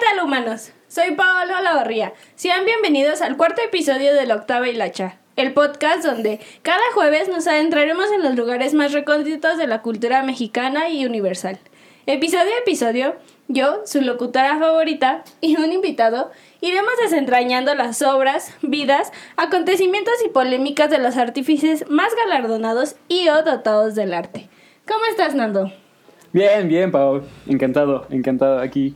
tal humanos? Soy Paolo Lavarría. Sean bienvenidos al cuarto episodio de La Octava Hilacha, el podcast donde cada jueves nos adentraremos en los lugares más recónditos de la cultura mexicana y universal. Episodio a episodio, yo, su locutora favorita, y un invitado, iremos desentrañando las obras, vidas, acontecimientos y polémicas de los artífices más galardonados y o dotados del arte. ¿Cómo estás, Nando? Bien, bien, Pau. Encantado, encantado aquí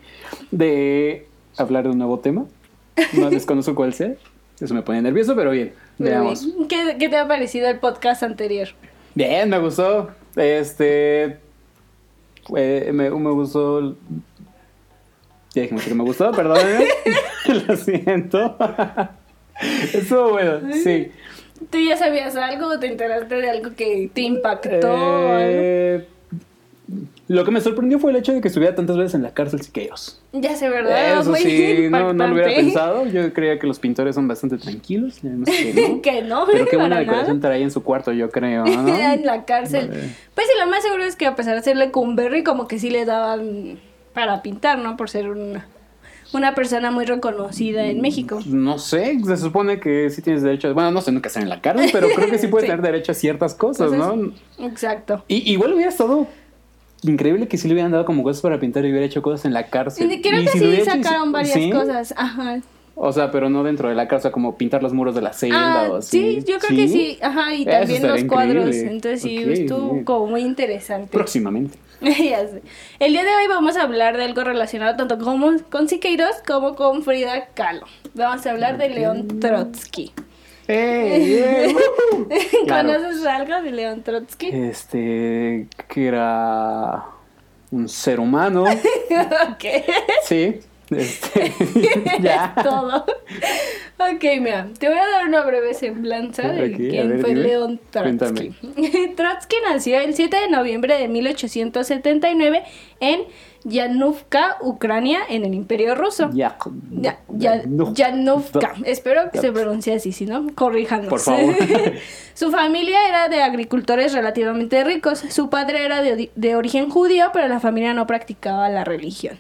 de hablar de un nuevo tema. No desconozco cuál sea. Eso me pone nervioso, pero bien. Veamos. ¿Qué, ¿Qué te ha parecido el podcast anterior? Bien, me gustó. Este. eh, me, me gustó. Ya dijimos que me gustó, perdón. Lo siento. Estuvo bueno, sí. ¿Tú ya sabías algo o te enteraste de algo que te impactó? o algo? Lo que me sorprendió fue el hecho de que estuviera tantas veces en la cárcel Siqueiros. Ya sé, ¿verdad? Eso Muy sí, no, no lo hubiera pensado. Yo creía que los pintores son bastante tranquilos. que no. que no, Pero qué buena decoración traía en su cuarto, yo creo, ¿no? en la cárcel. Vale. Pues sí, lo más seguro es que a pesar de serle Cumberry, como que sí le daban para pintar, ¿no? Por ser una, una persona muy reconocida en México. No sé, se supone que sí tienes derecho. Bueno, no sé, nunca están en la cárcel, pero creo que sí puedes Sí. tener derecho a ciertas cosas, ¿no? Exacto. Y, igual hubiera estado increíble que sí le hubieran dado como cosas para pintar y hubiera hecho cosas en la cárcel. Creo Y que si sí hecho, sacaron varias ¿sí? cosas. Ajá. O sea, pero no dentro de la cárcel, como pintar los muros de la celda Ah, o así. sí, yo creo que sí. Ajá, y también los cuadros. Entonces sí, Ok, estuvo bien. como muy interesante. Próximamente. Ya sé. El día de hoy vamos a hablar de algo relacionado tanto como con Siqueiros como con Frida Kahlo. Vamos a hablar de León Trotsky. ¡Ey! ey, woohoo! Claro. ¿Conoces algo de León Trotsky? Este, que era un ser humano. ok. Sí. Este, ya. Todo. Ok, mira, te voy a dar una breve semblanza de quién ver, fue dime. León Trotsky. Trotsky nació el 7 de noviembre de 1879 en Yanuvka, Ucrania, en el Imperio Ruso. Ya. Ya, ya. Yanuvka. Espero que se pronuncie así, si no, corríjanos. Por favor. Su familia era de agricultores relativamente ricos. Su padre era de, de origen judío, pero la familia no practicaba la religión.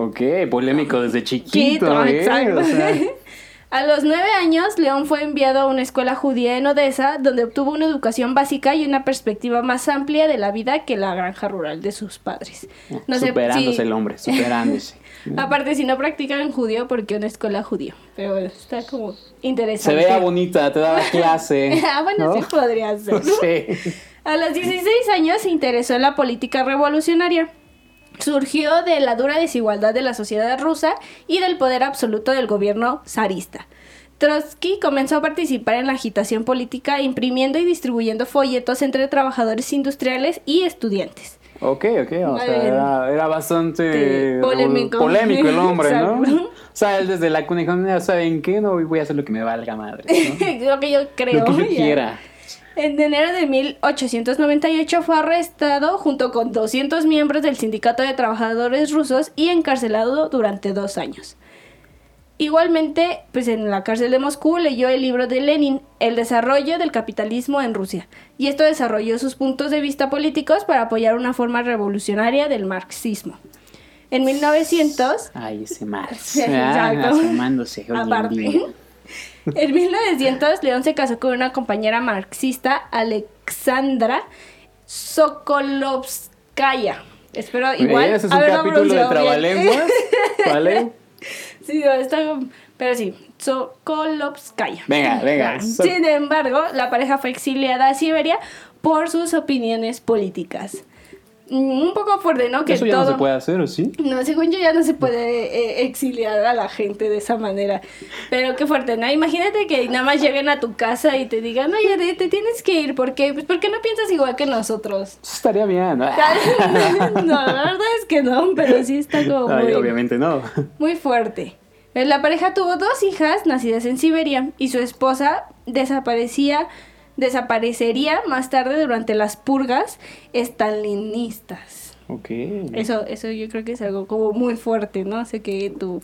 Ok, polémico desde chiquito, Quito, ¿eh? exacto. O sea, A los nueve años, León fue enviado a una escuela judía en Odessa, donde obtuvo una educación básica y una perspectiva más amplia de la vida que la granja rural de sus padres. No superándose el hombre, superándose. Aparte, si no practican judío, porque una escuela judío. Pero bueno, está como Se interesante. veía bonita, te daba clase. ah, bueno, ¿no? sí podría ser. Sí. A los 16 años se interesó en la política revolucionaria. Surgió de la dura desigualdad de la sociedad rusa y del poder absoluto del gobierno zarista. Trotsky comenzó a participar en la agitación política imprimiendo y distribuyendo folletos entre trabajadores industriales y estudiantes. Ok, ok, o sea, era, era bastante Sí, polémico. polémico el hombre, ¿no? O sea, él desde la "No, ¿saben qué? No voy a hacer lo que me valga madre, ¿no? Lo que yo creo. lo que yo ya. quiera. En enero de 1898 fue arrestado junto con 200 miembros del Sindicato de Trabajadores Rusos y encarcelado durante dos años. Igualmente, pues en la cárcel de Moscú leyó el libro de Lenin, El desarrollo del capitalismo en Rusia, y esto desarrolló sus puntos de vista políticos para apoyar una forma revolucionaria del marxismo. En 1900, Ay, ese Marx. Sí, Ah, asomándose hoy en día. En 1900, León se casó con una compañera marxista, Alexandra Sokolovskaya. Espero igual. Ese es un capítulo de trabalenguas, ¿vale? sí, no, está, pero sí, Sokolovskaya. Venga, venga. So- Sin embargo, la pareja fue exiliada a Siberia por sus opiniones políticas. Un poco fuerte, ¿no? Que Eso ya todo... no se puede hacer, ¿o sí? No, según yo ya no se puede eh, exiliar a la gente de esa manera. Pero qué fuerte, ¿no? Imagínate que nada más lleguen a tu casa y te digan, oye, te, te tienes que ir, ¿por qué? Pues porque no piensas igual que nosotros. Eso estaría bien. ¿no? no, la verdad es que no, pero sí está como Ay, muy, obviamente no. muy fuerte. La pareja tuvo dos hijas nacidas en Siberia y su esposa desaparecía, desaparecería más tarde durante las purgas estalinistas. Ok. Eso, eso yo creo que es algo como muy fuerte, ¿no? Sé que tu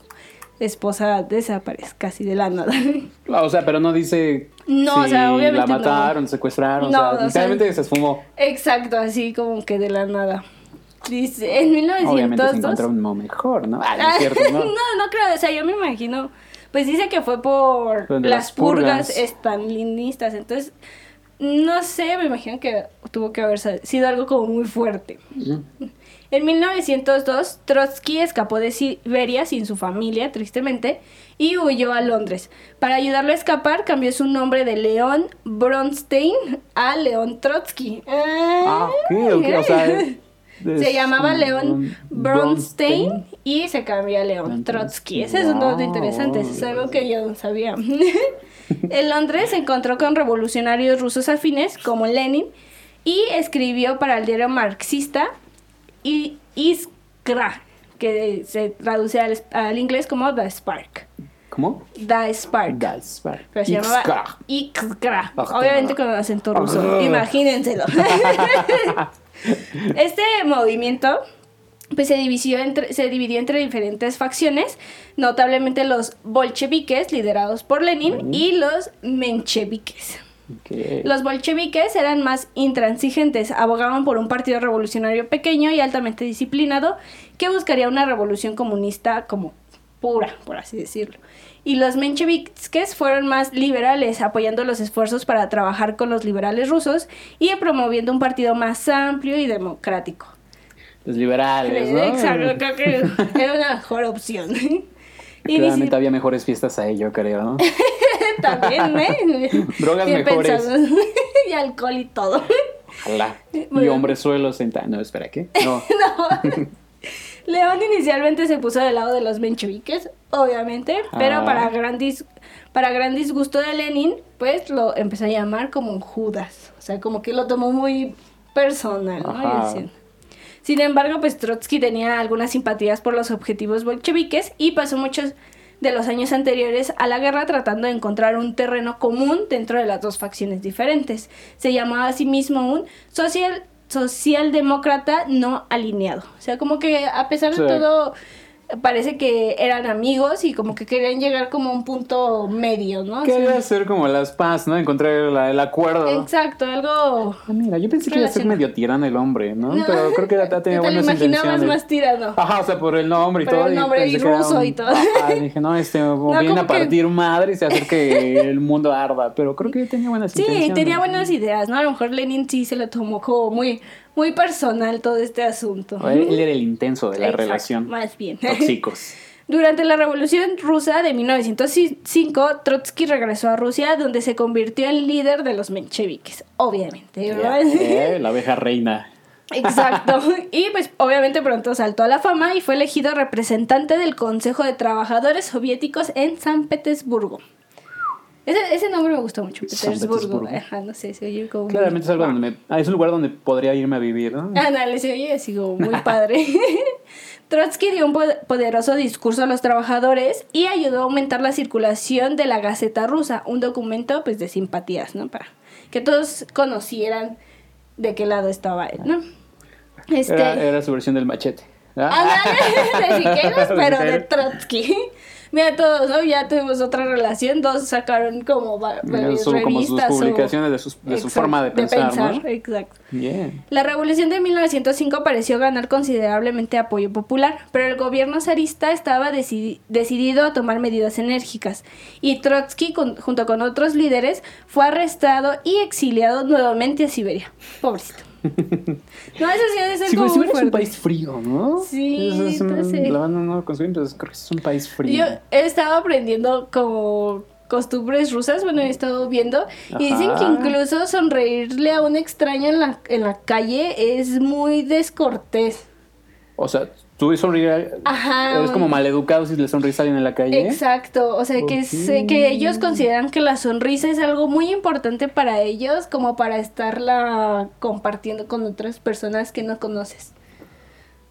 esposa desaparezca así de la nada. Ah, O sea, pero no dice No, o sea, obviamente la no. mataron, secuestraron, No, o o sea, literalmente se esfumó. Exacto, así como que de la nada. Dice, en Obviamente se 1902... encontró uno mejor, ¿no? Ah, no es cierto, no, ¿no? no creo, o sea, yo me imagino. Pues dice que fue por Por las las purgas purgas. estalinistas. Entonces, no sé, me imagino que tuvo que haber sido algo como muy fuerte. En 1902, Trotsky escapó de Siberia sin su familia, tristemente, y huyó a Londres. Para ayudarlo a escapar, cambió su nombre de León Bronstein a León Trotsky. Ah, ok, ok, o sea... Se es llamaba León Bronstein y se cambió a León Trotsky. Ese es un dato Wow. interesante, es algo que yo no sabía. en Londres se encontró con revolucionarios rusos afines como Lenin y escribió para el diario marxista I- Iskra, que se traduce al, al inglés como The Spark. ¿Cómo? The Spark. Dalsbar. Pero se llamaba Iskra. Obviamente con acento ruso. Imagínenselo. este movimiento pues se dividió, entre, se dividió entre diferentes facciones, notablemente los bolcheviques, liderados por Lenin, y los mencheviques. Los bolcheviques eran más intransigentes, abogaban por un partido revolucionario pequeño y altamente disciplinado que buscaría una revolución comunista como pura, por así decirlo. Y los mencheviques fueron más liberales, apoyando los esfuerzos para trabajar con los liberales rusos y promoviendo un partido más amplio y democrático. Los liberales, ¿no? Exacto, creo que era una mejor opción. Y Claramente dice- había mejores fiestas ahí, yo creo, ¿no? también, ¿eh? Drogas Bien mejores. pensado. y alcohol y todo. Ojalá. Y hombres suelos sentados. No, espera, ¿qué? No. León inicialmente se puso del lado de los mencheviques, obviamente, pero Ah. para gran, dis- para gran disgusto de Lenin, pues lo empezó a llamar como Judas. O sea, como que lo tomó muy personal, ¿no? Sin embargo, pues Trotsky tenía algunas simpatías por los objetivos bolcheviques y pasó muchos de los años anteriores a la guerra tratando de encontrar un terreno común dentro de las dos facciones diferentes. Se llamaba a sí mismo un social, socialdemócrata no alineado. O sea, como que a pesar de Sí. todo parece que eran amigos y como que querían llegar como a un punto medio, ¿no? Quería hacer como las paz, ¿no? Encontrar la- el acuerdo. exacto, algo... Ah, mira, yo pensé que iba a ser medio tirano el hombre, ¿no? No, Pero creo que ya tenía te lo buenas imaginabas intenciones. más tirano. Ajá, o sea, por el nombre y Por todo. el nombre y que era ruso un- y todo. Ajá, dije, no, este, No, viene a que- partir madre y se hace que el mundo arda. Pero creo que tenía buenas Sí, intenciones. tenía buenas ideas, ¿no? A lo mejor Lenin sí se lo tomó como muy, muy personal todo este asunto. O Él, él era el intenso de la Exacto, relación. Más bien. Tóxicos. Durante la Revolución Rusa de 1905, Trotsky regresó a Rusia, donde se convirtió en líder de los mencheviques, obviamente. ¿verdad? Eh, la abeja reina. Exacto. Y pues obviamente pronto saltó a la fama y fue elegido representante del Consejo de Trabajadores Soviéticos en San Petersburgo. Ese, ese nombre me gustó mucho, Petersburgo. Petersburgo. Ajá, no sé, se oye como... muy- Claramente es algo donde me- ah, es un lugar donde podría irme a vivir, ¿no? Ándale, se oye así como muy padre. Trotsky dio un po- poderoso discurso a los trabajadores y ayudó a aumentar la circulación de la Gaceta Rusa, un documento pues de simpatías, ¿no? Para que todos conocieran de qué lado estaba él, ¿no? Este... Era, era su versión del machete. ¿ah? De Siqueiros, pero de. Trotsky. Mira, todos, ¿no? Ya tuvimos otra relación, dos sacaron como va- Su- como sus revistas o- publicaciones de, sus- de su forma de pensar, ¿no? exacto. Bien. La revolución de 1905 pareció ganar considerablemente apoyo popular, pero el gobierno zarista estaba decidi- decidido a tomar medidas enérgicas, y Trotsky, con- junto con otros líderes, fue arrestado y exiliado nuevamente a Siberia. Pobrecito. No, eso sí ha de ser como pues muy Siberia es un país frío, ¿no? Sí, Eso es un- entonces- La banda no lo consume, pero creo que es un país frío. Yo he estado aprendiendo como costumbres rusas, bueno, he estado viendo, y dicen que incluso sonreírle a un extraño en la, en la calle es muy descortés. O sea, tú sonríes. Ajá, Eres como maleducado si le sonríes a alguien en la calle. Exacto, o sea que, sé Ok. que ellos consideran que la sonrisa es algo muy importante para ellos, como para estarla compartiendo con otras personas que no conoces.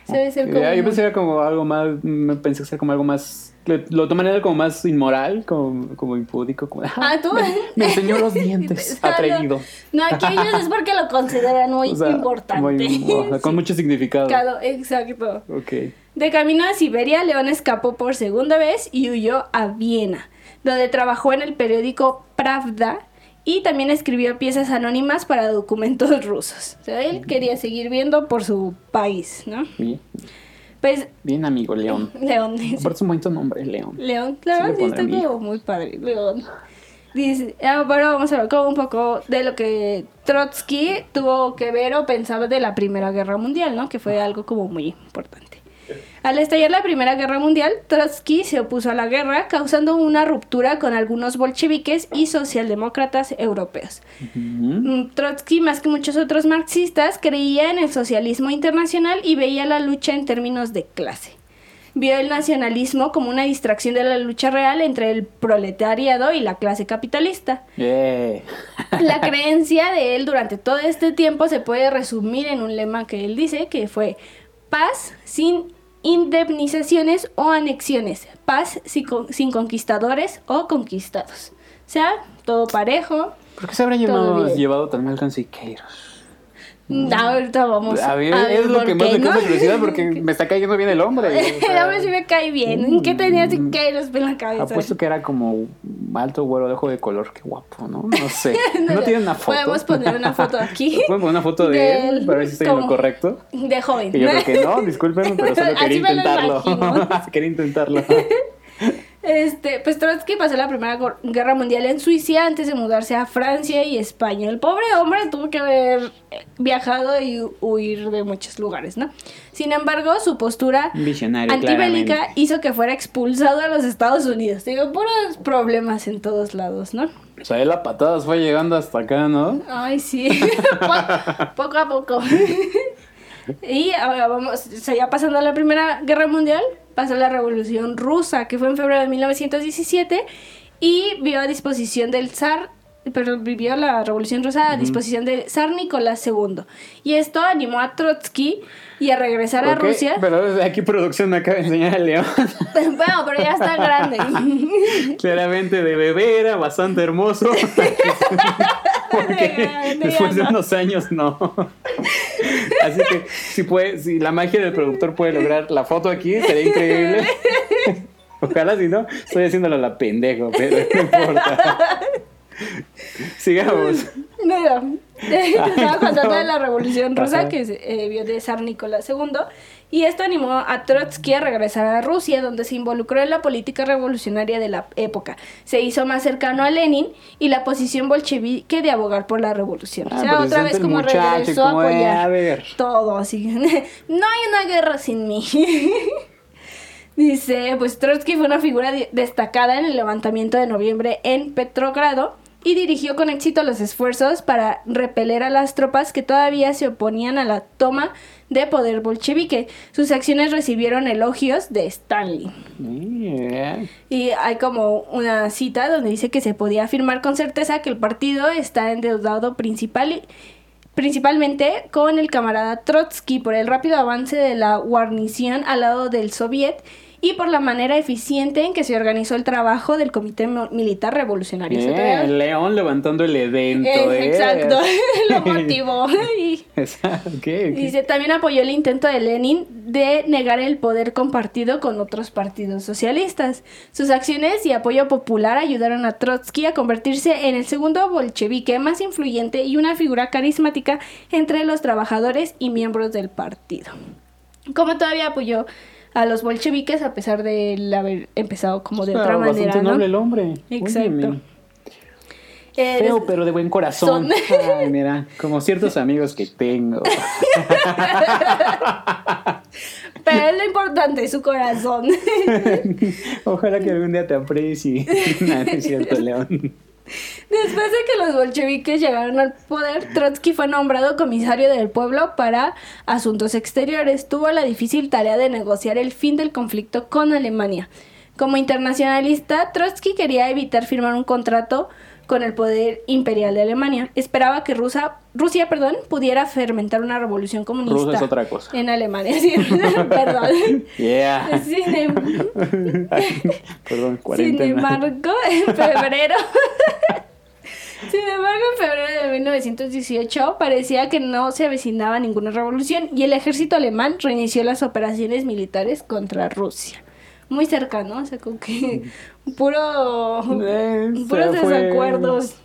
Se debe ser Eh, como... yo pensé que era como algo más. Me pensé que era como algo más. le- Lo tomaría como más inmoral, como, como impúdico. Como, Ah, tú. Me, me enseñó los dientes. Ah, no. Atrevido. No, aquí ellos es porque lo consideran muy O sea, importante. muy- o sea, con Sí. mucho significado. Claro, exacto. De camino a Siberia, León escapó por segunda vez y huyó a Viena, donde trabajó en el periódico Pravda y también escribió piezas anónimas para documentos rusos. O sea, él quería seguir viendo por su país, ¿no? Bien, Pues, bien amigo, León. León es un bonito nombre, León. León, Sí, claro, sí, pondré está como muy padre. León. Dice, ah, bueno, vamos a hablar como un poco de lo que Trotsky tuvo que ver o pensaba de la Primera Guerra Mundial, ¿no? Que fue algo como muy importante. Al estallar la Primera Guerra Mundial, Trotsky se opuso a la guerra, causando una ruptura con algunos bolcheviques y socialdemócratas europeos. Mm, Trotsky, más que muchos otros marxistas, creía en el socialismo internacional y veía la lucha en términos de clase. Vio el nacionalismo como una distracción de la lucha real entre el proletariado y la clase capitalista. Yeah. La creencia de él durante todo este tiempo se puede resumir en un lema que él dice que fue paz sin indemnizaciones o anexiones, paz sin, con- sin conquistadores o conquistados. O sea, todo parejo. ¿Por qué se habrá llevado, llevado tan mal con Siqueiros? Ahorita vamos A ver, a es lo que más me ¿no? causa curiosidad porque me está cayendo bien el hombre. o El hombre sí me cae bien. ¿En qué tenía Siqueiros en la cabeza? Apuesto que era como alto, güero, de ojo de color. Qué guapo, ¿no? No sé. No tiene una foto. Podemos poner una foto aquí. ¿Pueden poner una foto de él para ver si estoy en lo correcto? De joven. Que yo creo que no, discúlpenme, pero solo quería intentarlo. quería intentarlo. Este, pues Trotsky pasó la Primera Guerra Mundial en Suiza antes de mudarse a Francia y España. El pobre hombre tuvo que haber eh, viajado y hu- huir de muchos lugares, ¿no? Sin embargo, su postura Visionario, antibélica claramente. hizo que fuera expulsado a los Estados Unidos. Digo, puros problemas en todos lados, ¿no? O sea, él a patadas fue llegando hasta acá, ¿no? Ay, sí. Po- poco a poco. y ahora vamos, o sea, ya pasando a la Primera Guerra Mundial, pasó la Revolución Rusa, que fue en febrero de 1917, y vio a disposición del zar, perdón, vivió la Revolución Rusa a disposición del zar Nicolás II. Y esto animó a Trotsky y a regresar a Rusia. Pero desde aquí producción me acaba de enseñar a León. bueno, pero ya está grande. Claramente de bebé era bastante hermoso. Porque después de no. unos años no. Así que si puede, si la magia del productor puede lograr la foto aquí, sería increíble. Ojalá si no, estoy haciéndolo a la pendejo, pero no importa. Sigamos. Mira, estaba contando de la Revolución Rusa Ajá. que se, eh, vio de zar Nicolás II y esto animó a Trotsky a regresar a Rusia donde se involucró en la política revolucionaria de la época. Se hizo más cercano a Lenin y la posición bolchevique de abogar por la revolución. o Ah, sea, otra presente vez como muchacho, regresó a como apoyar a ver. todo así. no hay una guerra sin mí. Dice, pues Trotsky fue una figura destacada en el levantamiento de noviembre en Petrogrado y dirigió con éxito los esfuerzos para repeler a las tropas que todavía se oponían a la toma de poder bolchevique. Sus acciones recibieron elogios de Stanley. Yeah. Y hay como una cita donde dice que se podía afirmar con certeza que el partido está endeudado principal principalmente con el camarada Trotsky por el rápido avance de la guarnición al lado del soviet y por la manera eficiente en que se organizó el trabajo del Comité Militar Revolucionario. Yeah, el león levantando el evento. Eh, eh. exacto, lo motivó. Y-. Dice, también apoyó el intento de Lenin de negar el poder compartido con otros partidos socialistas. Sus acciones y apoyo popular ayudaron a Trotsky a convertirse en el segundo bolchevique más influyente y una figura carismática entre los trabajadores y miembros del partido. Como todavía apoyó a los bolcheviques a pesar de haber empezado como de Ah, otra bastante manera, ¿no? noble el hombre. Exacto. Feo, pero de buen corazón. Son- Ay, mira, como ciertos amigos que tengo. pero es lo importante, su corazón. Ojalá que algún día te aprecie. No es cierto, León. Después de que los bolcheviques llegaron al poder, Trotsky fue nombrado comisario del pueblo para asuntos exteriores. Tuvo la difícil tarea de negociar el fin del conflicto con Alemania. Como internacionalista, Trotsky quería evitar firmar un contrato con el poder imperial de Alemania. Esperaba que Rusia, Rusia perdón, pudiera fermentar una revolución comunista Rusia es otra cosa. en Alemania. Sí, perdón. Yeah. Sin em- Perdón, sin embargo, en febrero. Sin embargo, en febrero de 1918 parecía que no se avecinaba ninguna revolución y el ejército alemán reinició las operaciones militares contra Rusia. Muy cercano, o sea, como que puro, Eh, puros desacuerdos.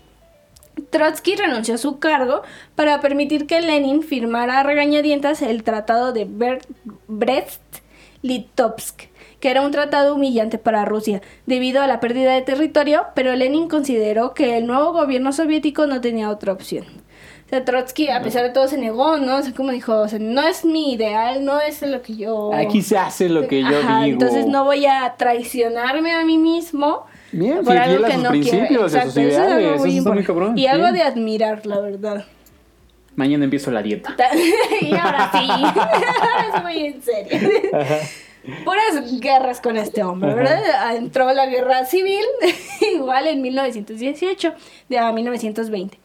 Trotsky renunció a su cargo para permitir que Lenin firmara a regañadientas el Tratado de Brest-Litovsk, que era un tratado humillante para Rusia debido a la pérdida de territorio, pero Lenin consideró que el nuevo gobierno soviético no tenía otra opción. O sea, Trotsky, a pesar de todo, se negó, ¿no? O sea, como dijo, o sea, no es mi ideal, no es lo que yo... Aquí se hace lo que yo Ajá, digo. Entonces no voy a traicionarme a mí mismo Bien, por algo que sus no quiero. principios, a sus Exacto, eso es algo muy Eso muy cabrón. Y algo sí. de admirar, la verdad. Mañana empiezo la dieta. y ahora sí, ahora sí voy en serio. Puras guerras con este hombre, ¿verdad? Entró la guerra civil, igual en 1918, de a 1920.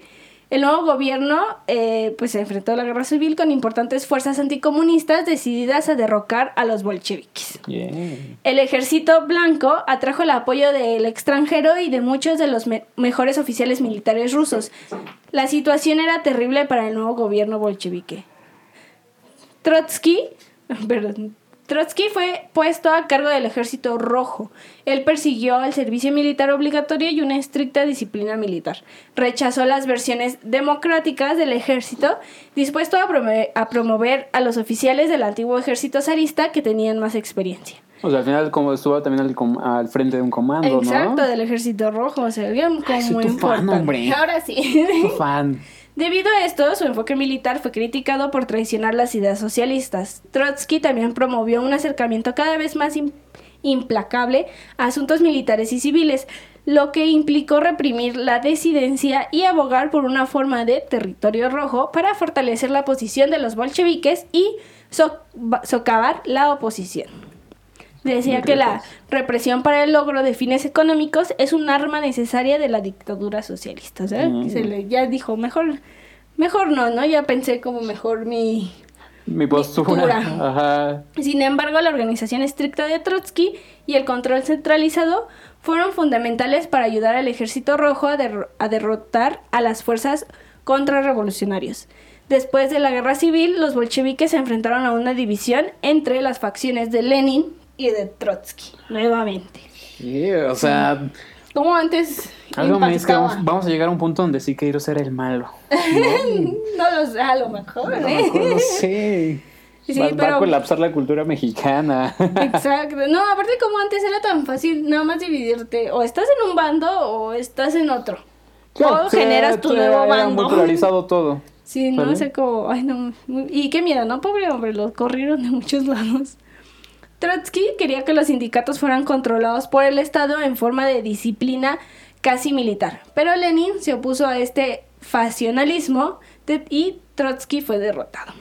El nuevo gobierno eh, pues se enfrentó a la guerra civil con importantes fuerzas anticomunistas decididas a derrocar a los bolcheviques. El ejército blanco atrajo el apoyo del extranjero y de muchos de los me- mejores oficiales militares rusos. La situación era terrible para el nuevo gobierno bolchevique. Trotsky, perdón, Trotsky fue puesto a cargo del ejército rojo. Él persiguió el servicio militar obligatorio y una estricta disciplina militar. Rechazó las versiones democráticas del ejército, dispuesto a promover, a promover a los oficiales del antiguo ejército zarista que tenían más experiencia. O sea, al final como estuvo también al, com- al frente de un comando, Exacto, ¿no? del ejército rojo, o sea, bien como soy muy tu fan, importante. hombre. Ahora sí. Tu fan. Debido a esto, su enfoque militar fue criticado por traicionar las ideas socialistas. Trotsky también promovió un acercamiento cada vez más im- implacable a asuntos militares y civiles, lo que implicó reprimir la disidencia y abogar por una forma de territorio rojo para fortalecer la posición de los bolcheviques y socavar la oposición. Decía que la represión para el logro de fines económicos es un arma necesaria de la dictadura socialista. O sea, Mm. se le, ya dijo, mejor, mejor no, ¿no? Ya pensé como mejor mi... Mi postura. Ajá. Sin embargo, la organización estricta de Trotsky y el control centralizado fueron fundamentales para ayudar al ejército rojo a, a derrotar a las fuerzas contrarrevolucionarios. Después de la guerra civil, los bolcheviques se enfrentaron a una división entre las facciones de Lenin y de Trotsky, nuevamente. Sí, o sea, Como antes algo me dice que impactaba. vamos, vamos a llegar a un punto donde sí quiero ser el malo. No lo sé, a lo mejor, No, ¿eh? no sé. Sí, va, va pero- a colapsar la cultura mexicana. Exacto. No, aparte como antes era tan fácil nada más dividirte. O estás en un bando o estás en otro. o generas tu era- nuevo Era muy bando. polarizado todo. Sí, no sé cómo. Ay, no. muy- Y qué miedo, ¿no? Pobre hombre, lo corrieron de muchos lados. Trotsky quería que los sindicatos fueran controlados por el Estado en forma de disciplina casi militar. Pero Lenin se opuso a este facionalismo de- y Trotsky fue derrotado.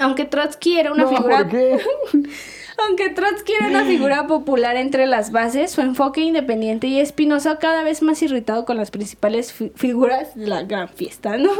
Aunque Trotsky era una No, figura. Aunque Trotsky era una figura popular entre las bases, su enfoque independiente y espinoso cada vez más irritado con las principales fi- figuras de la gran fiesta, ¿no?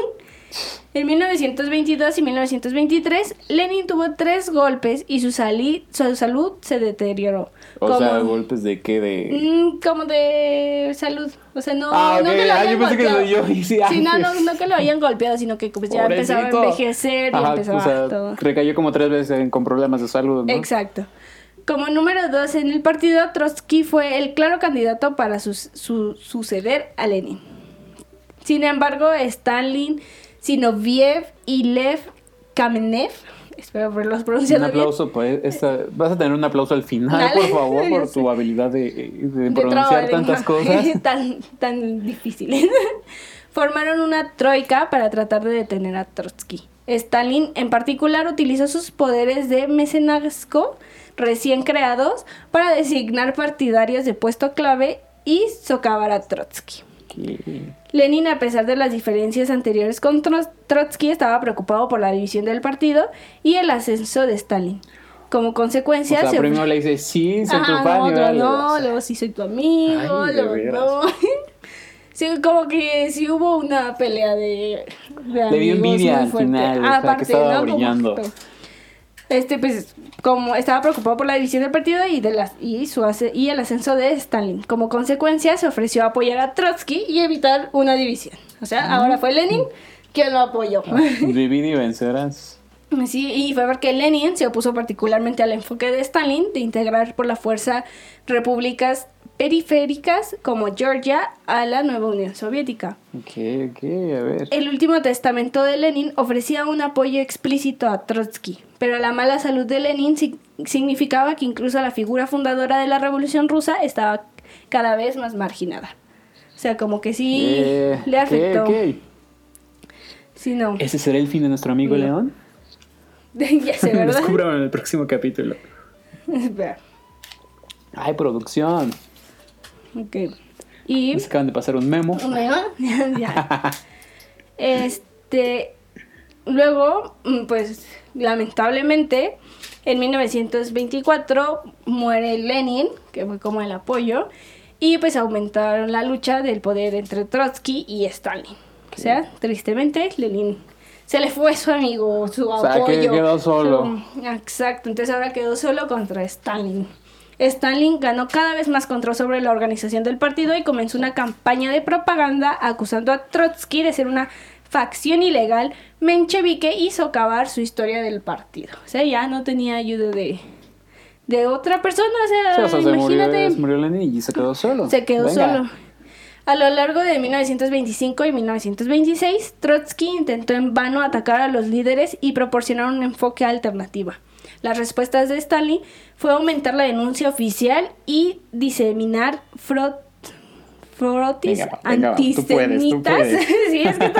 En 1922 y 1923, Lenin tuvo tres golpes y su, sali- su salud se deterioró. O sea, golpes de qué de. Mm, como de salud. O sea, no, Ah, no que lo Ah, hayan yo pensé que golpeado. lo yo hice Sí, no, no, que lo hayan golpeado, sino que pues, ya empezaba a envejecer y Ajá, empezaba o sea, todo. recayó como tres veces con problemas de salud, ¿no? Exacto. Como número dos en el partido, Trotsky fue el claro candidato para sus- su- suceder a Lenin. Sin embargo, Stalin, Zinoviev y Lev Kamenev, espero haberlos Un pronunciado bien, aplauso, pues, esta- vas a tener un aplauso al final, Dale. por favor, por tu habilidad de, de de pronunciar tantas cosas. tan, tan difíciles. Formaron una troika para tratar de detener a Trotsky. Stalin, en particular, utilizó sus poderes de mecenazgo recién creados para designar partidarios de puesto clave y socavar a Trotsky. Lenin, a pesar de las diferencias anteriores con Tro- Trotsky, estaba preocupado por la división del partido y el ascenso de Stalin. Como O consecuencia, sea, se primero le dice, sí, soy tu Ajá, fan. no, otro no, das. luego sí soy tu amigo, Ay, luego no. Sí, como que sí hubo una pelea de, de Le dio envidia al final, o sea, que estaba brillando. que- este, pues, como estaba preocupado por la división del partido y, de las, y, su y el ascenso de Stalin. Como consecuencia, se ofreció a apoyar a Trotsky y evitar una división. O sea, ahora fue Lenin quien lo apoyó. Divide y vencerás. Sí, y fue porque Lenin se opuso particularmente al enfoque de Stalin de integrar por la fuerza repúblicas periféricas como Georgia a la nueva Unión Soviética. Ok, ok, a ver. El último testamento de Lenin ofrecía un apoyo explícito a Trotsky, pero la mala salud de Lenin si- significaba que incluso la figura fundadora de la Revolución Rusa estaba cada vez más marginada. O sea, como que sí Eh, le afectó. ok. Sí, no. ¿Ese será el fin de nuestro amigo No. León? ya sé, ¿verdad? Descúbralo en el próximo capítulo. Espera. Ay, producción. Ok. Y... Nos acaban de pasar un memo. Bueno, ya. Este, luego, mm, pues lamentablemente, en 1924 muere Lenin, que fue como el apoyo, y pues aumentaron la lucha del poder entre Trotsky y Stalin. O sea, tristemente, Lenin se le fue su amigo, su O sea, que apoyo. quedó solo. su- exacto, entonces ahora quedó solo contra Stalin. Stalin ganó cada vez más control sobre la organización del partido y comenzó una campaña de propaganda acusando a Trotsky de ser una facción ilegal menchevique y socavar su historia del partido. O sea, ya no tenía ayuda de, de otra persona. O sea, Sí, o sea, se murió, imagínate. se murió Lenin y se quedó solo. Se quedó Venga. solo. A lo largo de 1925 y 1926, Trotsky intentó en vano atacar a los líderes y proporcionar un enfoque alternativo. Las respuestas de Stalin fue aumentar la denuncia oficial y diseminar frot frotis Venga, venga, va, tú puedes, tú antisemitas. puedes. Sí, es que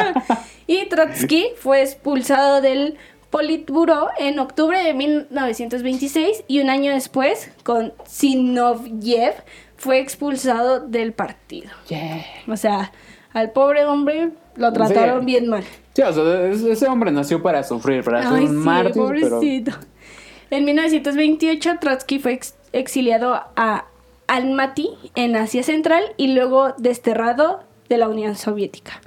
Y Trotsky fue expulsado del Politburo en octubre de 1926 y un año después, con Zinoviev, fue expulsado del partido. Yeah. O sea, al pobre hombre lo trataron Sí. bien mal. Sí, o sea, es- ese hombre nació para sufrir, para ser Ay, un sí, mártir, pero... En 1928, Trotsky fue ex- exiliado a Almaty, en Asia Central, y luego desterrado de la Unión Soviética.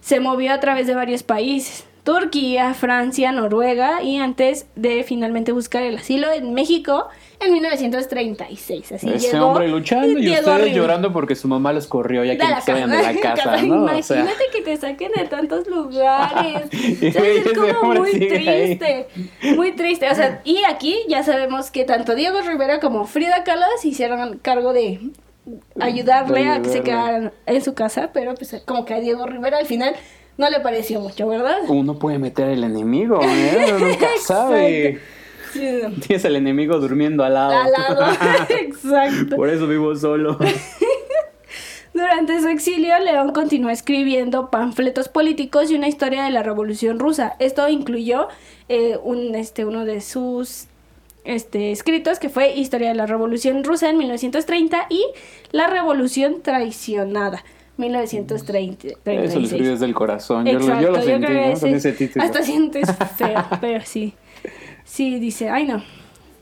Se movió a través de varios países, Turquía, Francia, Noruega, y antes de finalmente buscar el asilo en México en 1936. Así Ese llegó hombre luchando y ustedes llorando porque su mamá los corrió ya que se vayan de la casa, ¿no? O sea, Imagínate que te saquen de tantos lugares. O sea, es como muy ahí. triste. Muy triste. O sea, y aquí ya sabemos que tanto Diego Rivera como Frida Kahlo se hicieron cargo de ayudarle De a que se quedaran en su casa, pero pues como que a Diego Rivera al final no le pareció mucho, ¿verdad? uno puede meter al enemigo, ¿eh? Uno nunca sabe. Sí, no. Tienes al enemigo durmiendo al lado. Al lado. Exacto. Por eso vivo solo. Durante su exilio, León continuó escribiendo panfletos políticos y una historia de la Revolución Rusa. Esto incluyó eh, un, este, uno de sus este, escritos que fue Historia de la Revolución Rusa en 1930 y La Revolución Traicionada, 1930. Eso lo escribí desde el corazón. Yo lo, Exacto, yo lo yo sentí, creo que ¿no? Con ese título. Hasta sientes feo, pero sí. Sí, dice, ay no.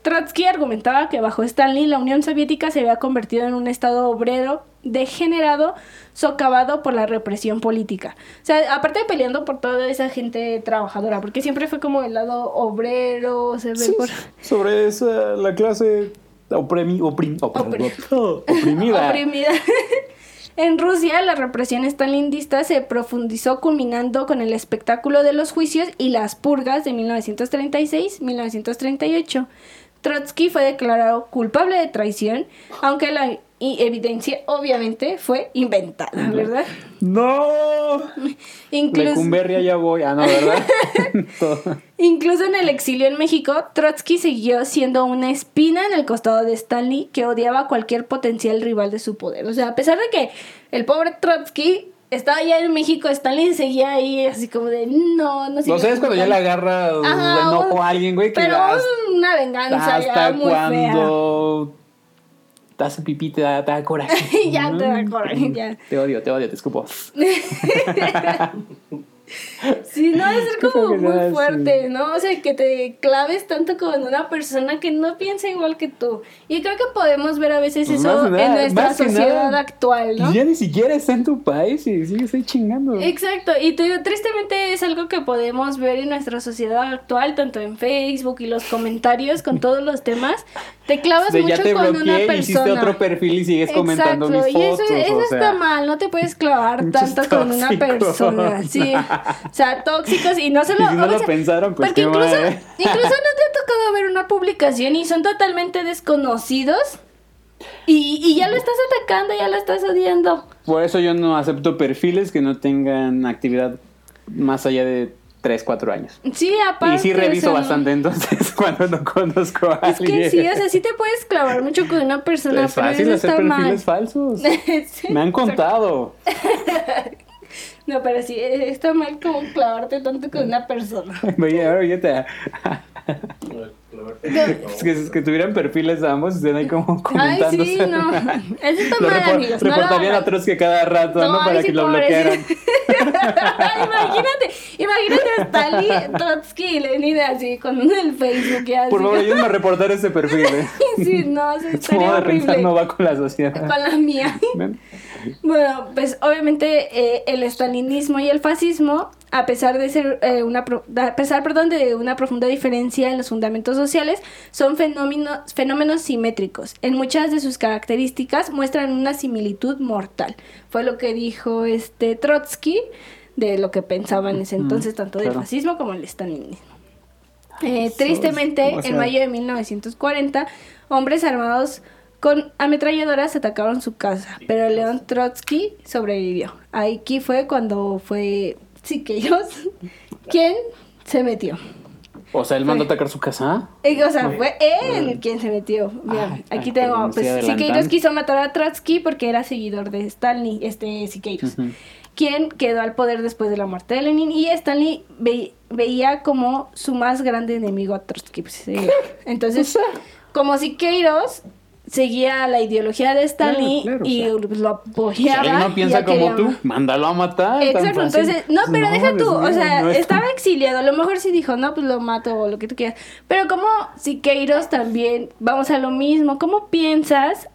Trotsky argumentaba que bajo Stalin la Unión Soviética se había convertido en un estado obrero degenerado, socavado por la represión política. O sea, aparte de peleando por toda esa gente trabajadora, porque siempre fue como el lado obrero, se ve Sí, por... Sobre esa, la clase oprimi- oprim- oprim- oprimida. oprimida. En Rusia, la represión stalinista se profundizó culminando con el espectáculo de los juicios y las purgas de 1936-1938. Trotsky fue declarado culpable de traición, aunque la i- evidencia obviamente fue inventada, ¿verdad? ¡No! Incluso, Lecumberria ya voy. Ah, no, ¿verdad? Incluso en el exilio en México, Trotsky siguió siendo una espina en el costado de Stanley que odiaba a cualquier potencial rival de su poder. O sea, a pesar de que el pobre Trotsky estaba allá en México, Stanley seguía ahí así como de no, no No sigas sé, es cuando ya le jugando". agarra Ajá, de enojo un- a alguien, güey, que Pero hasta, una venganza ya hasta muy fea. Te hace pipí te da, te da coraje. Ya te da coraje, ya. Te odio, te odio, te escupo. Sí, no, debe ser como muy así. fuerte, ¿no? O sea, que te claves tanto con una persona que no piensa igual que tú. Y creo que podemos ver a veces Pues eso nada- en nuestra sociedad nada, actual, ¿no? Ya ni siquiera está en tu país y sigues ahí chingando. Exacto, y te digo, tristemente es algo que podemos ver en nuestra sociedad actual, tanto en Facebook y los comentarios con todos los temas. Te clavas De mucho ya te con una bloqueé, persona. hiciste otro perfil y sigues comentando Exacto, mis y eso, fotos. eso o sea, está mal, no te puedes clavar tanto con una persona. Sí, o sea, tóxicos y no solo. Y si no o lo sea, pensaron, pues porque qué incluso, incluso no te ha tocado ver una publicación y son totalmente desconocidos Y, y ya lo estás atacando, ya lo estás odiando. Por eso yo no acepto perfiles que no tengan actividad más allá de 3, 4 años. Sí, aparte. Y sí o reviso sea, bastante entonces cuando no conozco a Es alguien. que sí, o sea, sí te puedes clavar mucho con una persona, es pero fácil eso hacer está mal. perfiles falsos. Sí, Me han contado. No, pero sí, eh, está mal como clavarte tanto con una persona. Oye, ahora Es que, es que tuvieran perfiles ambos y estén ahí como Ay, comentándose. sí, no. Eso está Lo mal, amigos. No reportarían a. Trotsky cada rato, ¿no? ay, Para sí, que lo bloquearan. imagínate, imagínate a Stalin, Trotsky y Lenin así con el Facebook y así. Por favor, ayúdenme a reportar ese perfil. ¿eh? Sí, no, eso Su estaría modo de pensar horrible. no va con la sociedad. Con la mía. ¿Ven? Bueno, pues obviamente eh, el estalinismo y el fascismo, a pesar de ser eh, una pro- a pesar, perdón, de una profunda diferencia en los fundamentos sociales, son fenómenos, fenómenos simétricos. En muchas de sus características muestran una similitud mortal. Fue lo que dijo este Trotsky de lo que pensaba en ese entonces tanto del claro. fascismo como el estalinismo. Eh, es tristemente, en mayo de 1940, hombres armados con ametralladoras atacaron su casa, pero León Trotsky sobrevivió. Aquí fue cuando fue Siqueiros quien se metió. O sea, él mandó a atacar su casa. Eh, O sea, fue él quien se metió. Mira, Ay, aquí ay, tengo, pues. Siqueiros quiso matar a Trotsky porque era seguidor de Stanley, este Siqueiros Ujú. quien quedó al poder después de la muerte de Lenin y Stanley ve- veía como su más grande enemigo a Trotsky. pues, eh, Entonces, como Siqueiros seguía la ideología de Stanley Claro, claro, y o lo Si apoyaba. alguien no piensa como quería tú, mándalo a matar. Exacto, entonces, no, pero deja tú, o sea, no es estaba exiliado, a lo mejor sí dijo, no, pues lo mato o lo que tú quieras, pero como Siqueiros también, vamos a lo mismo, ¿cómo piensas,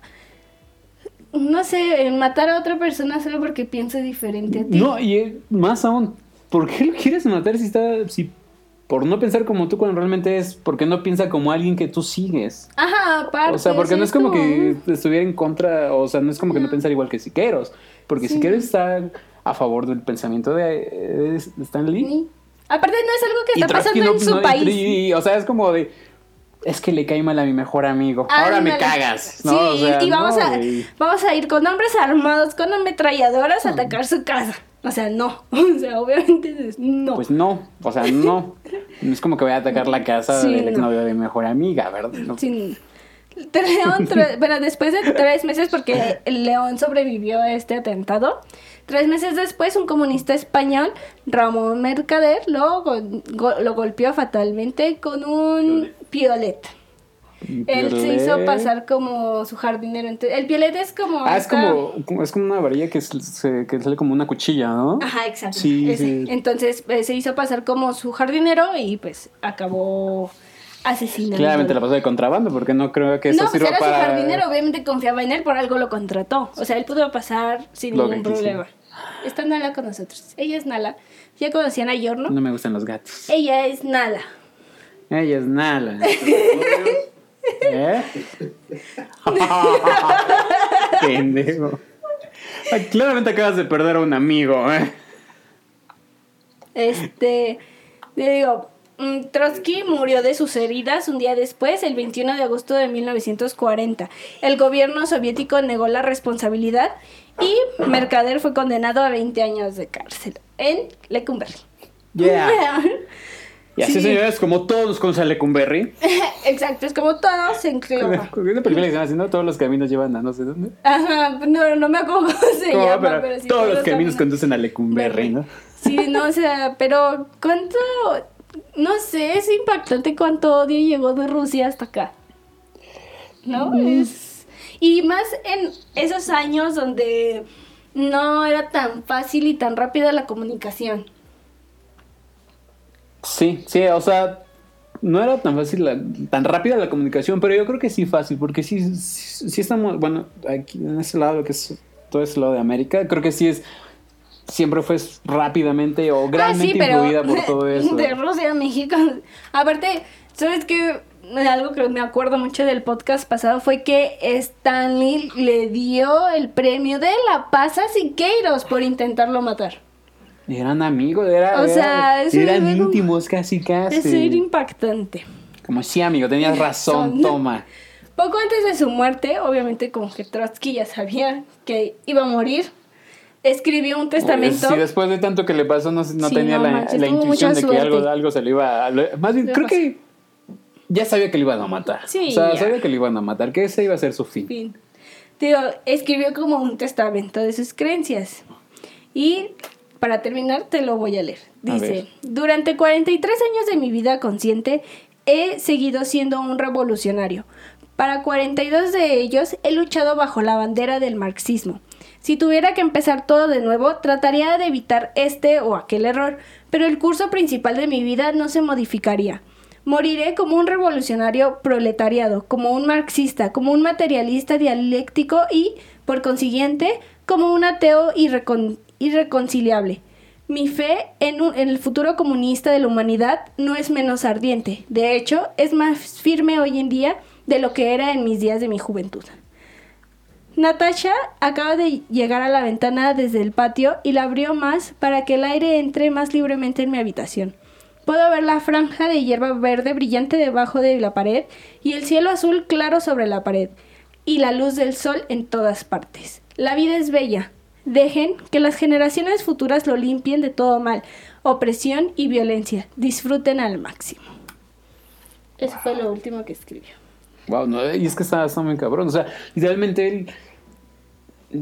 no sé, en matar a otra persona solo porque piensa diferente a ti? No, y eh, más aún, ¿por qué lo quieres matar si está. si por no pensar como tú cuando realmente es porque no piensa como alguien que tú sigues? Ajá, aparte. O sea, porque sí, no es como que estuviera en contra, o sea, no es como que no pensar igual que Siqueiros, porque Sí. Siqueiros está a favor del pensamiento de, Stan Lee. Sí. Aparte no es algo que Y está Trotsky pasando no- en su no- país. y- o sea, es como de. Es que le cae mal a mi mejor amigo. Ahora me cagas. ¿no? Sí, O sea, y vamos, no, a, güey. vamos a ir con hombres armados, con ametralladoras a atacar su casa. O sea, no. O sea, obviamente es- no. Pues no, o sea, no. No es como que voy a atacar la casa Sí, del no. exnovio de mi mejor amiga, ¿verdad? No. Sin- León, bueno, después de tres meses, porque el León sobrevivió a este atentado, tres meses después un comunista español, Ramón Mercader, lo, go- lo golpeó fatalmente con un piolet. Él se hizo Violet. pasar como su jardinero. Entonces, el piolet es como... Ah, es esta- como, como- es como una varilla que, se- que sale como una cuchilla, ¿no? Ajá, exacto. Sí. Entonces eh, se hizo pasar como su jardinero y pues acabó asesinando. Claramente la pasó de contrabando, porque no creo que eso no, pues sirva era para. su jardinero, obviamente confiaba en él, por algo lo contrató. O sea, él pudo pasar sin Lo ningún problema. Está Nala con nosotros. Ella es Nala. Ya conocían a Yorno. No me gustan los gatos. Ella es Nala. Ella es Nala. ¿Eh? Pendejo. Ay, Claramente acabas de perder a un amigo, ¿eh? Este, le digo, mm, Trotsky murió de sus heridas un día después, el 21 de agosto de 1940. El gobierno soviético negó la responsabilidad y Mercader fue condenado a 20 años de cárcel en Lecumberri. Yeah. Y así, Sí. señores, como todos los con Lecumberri. Exacto, es como todo se engloba. Todos los caminos llevan a no sé dónde. Ajá, no, no me acuerdo cómo se ¿Cómo? llama, Pero pero sí, todos los caminos conducen a Lecumberri, ¿no? Sí, no, o sea, pero cuánto, no sé, es impactante cuánto odio llegó de Rusia hasta acá. ¿No? Es... Y más en esos años donde no era tan fácil y tan rápida la comunicación. Sí, sí, o sea, no era tan fácil, la- tan rápida la comunicación, pero yo creo que sí fácil, porque sí, sí, sí estamos, bueno, aquí en ese lado, que es todo ese lado de América, creo que sí es, siempre fue rápidamente o grandemente influida por todo eso. de Rusia a México. Aparte, ¿sabes qué? Algo que me acuerdo mucho del podcast pasado fue que Stanley le dio el premio de la paz a Siqueiros por intentarlo matar. Eran amigos, era, O era- sea, eso eran era- íntimos casi casi. Eso era impactante. Como sí, amigo, tenías razón, toma. Poco antes de su muerte, obviamente como que Trotsky ya sabía que iba a morir, escribió un testamento. Si después de tanto que le pasó no, no Sí, tenía no la, manches, la tuvo intuición de que algo, algo se le iba a... Más bien, creo que ya sabía que le iban a matar. Sí, o sea, ya. sabía que le iban a matar, que ese iba a ser su fin. fin. Digo, escribió como un testamento de sus creencias. Y para terminar, te lo voy a leer. Dice, durante 43 años de mi vida consciente, he seguido siendo un revolucionario. Para 42 de ellos he luchado bajo la bandera del marxismo. Si tuviera que empezar todo de nuevo, trataría de evitar este o aquel error, pero el curso principal de mi vida no se modificaría. Moriré como un revolucionario proletariado, como un marxista, como un materialista dialéctico y, por consiguiente, como un ateo irrecon- irreconciliable. Mi fe en, el futuro comunista de la humanidad no es menos ardiente. De hecho, es más firme hoy en día de lo que era en mis días de mi juventud. Natasha acaba de llegar a la ventana desde el patio y la abrió más para que el aire entre más libremente en mi habitación. Puedo ver la franja de hierba verde brillante debajo de la pared y el cielo azul claro sobre la pared y la luz del sol en todas partes. La vida es bella. Dejen que las generaciones futuras lo limpien de todo mal, opresión y violencia. Disfruten al máximo. Eso fue lo último que escribió. Wow, no, y es que está, está muy cabrón. O sea, literalmente él,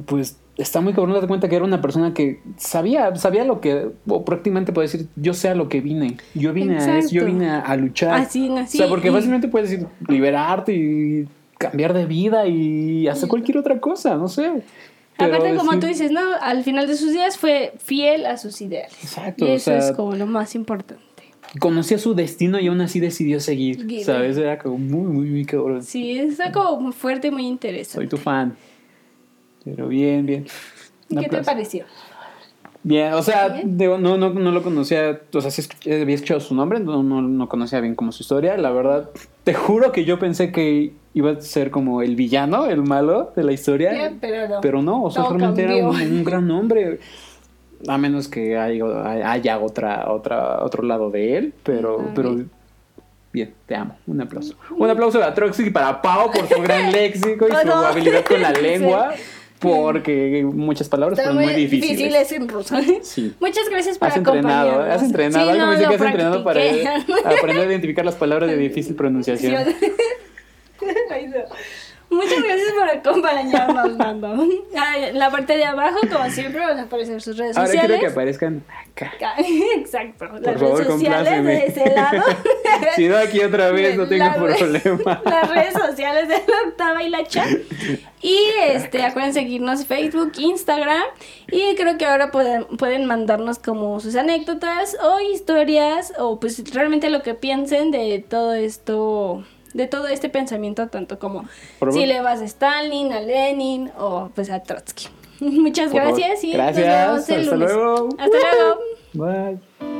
pues, está muy cabrón. Date cuenta que era una persona que sabía, sabía lo que, o prácticamente puede decir, yo sé a lo que vine. Yo vine a eso, yo vine a, a luchar. Así nací O sea, porque y- fácilmente puedes decir, liberarte y cambiar de vida y hacer cualquier otra cosa, no sé. Pero Aparte, como tú dices, ¿no? Al final de sus días fue fiel a sus ideales. Exacto, Y o eso sea- es como lo más importante. Conocía su destino y aún así decidió seguir. ¿Sabes? Era como muy, muy, muy cabrón. Sí, está como muy fuerte y muy Soy interesante. tu fan. Pero bien, bien. Un ¿Qué te pareció? Bien, o sea, Bien. digo, no, no, no lo conocía, o sea, sí había escuchado su nombre, no, no, no conocía bien como su historia, la verdad, te juro que yo pensé que iba a ser como el villano, el malo de la historia, Bien, pero no. pero no, o sea, Todo realmente era un, gran hombre, a menos que haya, haya otra, otra, otro lado de él, pero, Ay. pero bien, te amo, un aplauso. Un aplauso a Troxy y para Pau por su gran léxico y su No. habilidad con la lengua, porque muchas palabras Está fueron muy muy difíciles. difíciles en ruso. Sí. Muchas gracias por Has entrenado, has entrenado, Sí, algo no, que has entrenado para aprender a identificar las palabras de difícil pronunciación. Muchas gracias por acompañarnos, Nando. En la parte de abajo, como siempre, van a aparecer sus redes Ahora sociales. quiero que aparezcan acá. Exacto. Las favor, redes sociales compláceme. de ese lado. Si no, aquí otra vez no tengo La problema. Las redes sociales de la octava y la chat. Y este, acuérdense seguirnos Facebook, Instagram. Y creo que ahora pueden, pueden mandarnos como sus anécdotas o historias. O pues realmente lo que piensen de todo esto. De todo este pensamiento, tanto como Por si le vas a Stalin, a Lenin o pues a Trotsky. Muchas Por gracias y Gracias, nos vemos el hasta lunes. luego. Hasta luego. Bye.